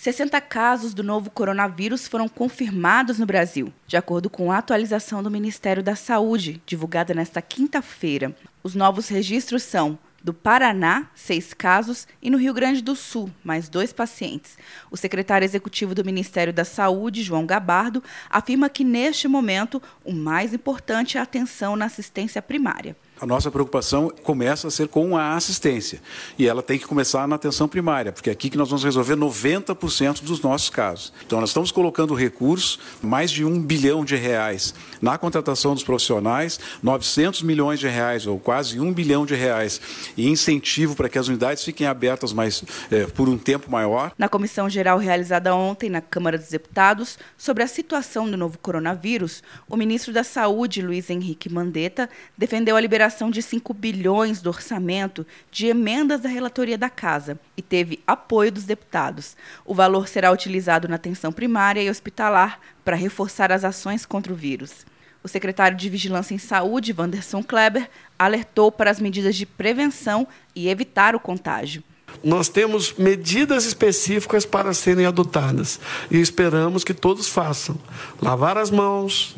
60 casos do novo coronavírus foram confirmados no Brasil, de acordo com a atualização do Ministério da Saúde, divulgada nesta quinta-feira. Os novos registros são do Paraná, seis casos, e no Rio Grande do Sul, mais dois pacientes. O secretário executivo do Ministério da Saúde, João Gabardo, afirma que, neste momento, o mais importante é a atenção na assistência primária a nossa preocupação começa a ser com a assistência. E ela tem que começar na atenção primária, porque é aqui que nós vamos resolver 90% dos nossos casos. Então, nós estamos colocando recursos, mais de um bilhão de reais, na contratação dos profissionais, 900 milhões de reais, ou quase um bilhão de reais, e incentivo para que as unidades fiquem abertas mais, é, por um tempo maior. Na comissão geral realizada ontem na Câmara dos Deputados, sobre a situação do novo coronavírus, o ministro da Saúde, Luiz Henrique Mandetta, defendeu a liberação liberação de 5 bilhões do orçamento de emendas da relatoria da Casa e teve apoio dos deputados. O valor será utilizado na atenção primária e hospitalar para reforçar as ações contra o vírus. O secretário de Vigilância em Saúde, Wanderson Kleber, alertou para as medidas de prevenção e evitar o contágio. Nós temos medidas específicas para serem adotadas e esperamos que todos façam. Lavar as mãos,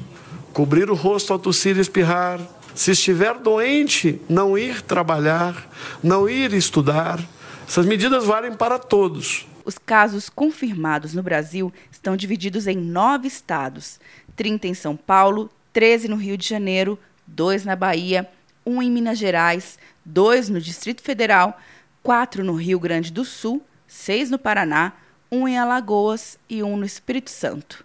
cobrir o rosto ao tossir e espirrar, se estiver doente, não ir trabalhar, não ir estudar. Essas medidas valem para todos. Os casos confirmados no Brasil estão divididos em nove estados: 30 em São Paulo, 13 no Rio de Janeiro, dois na Bahia, um em Minas Gerais, dois no Distrito Federal, quatro no Rio Grande do Sul, seis no Paraná, um em Alagoas e um no Espírito Santo.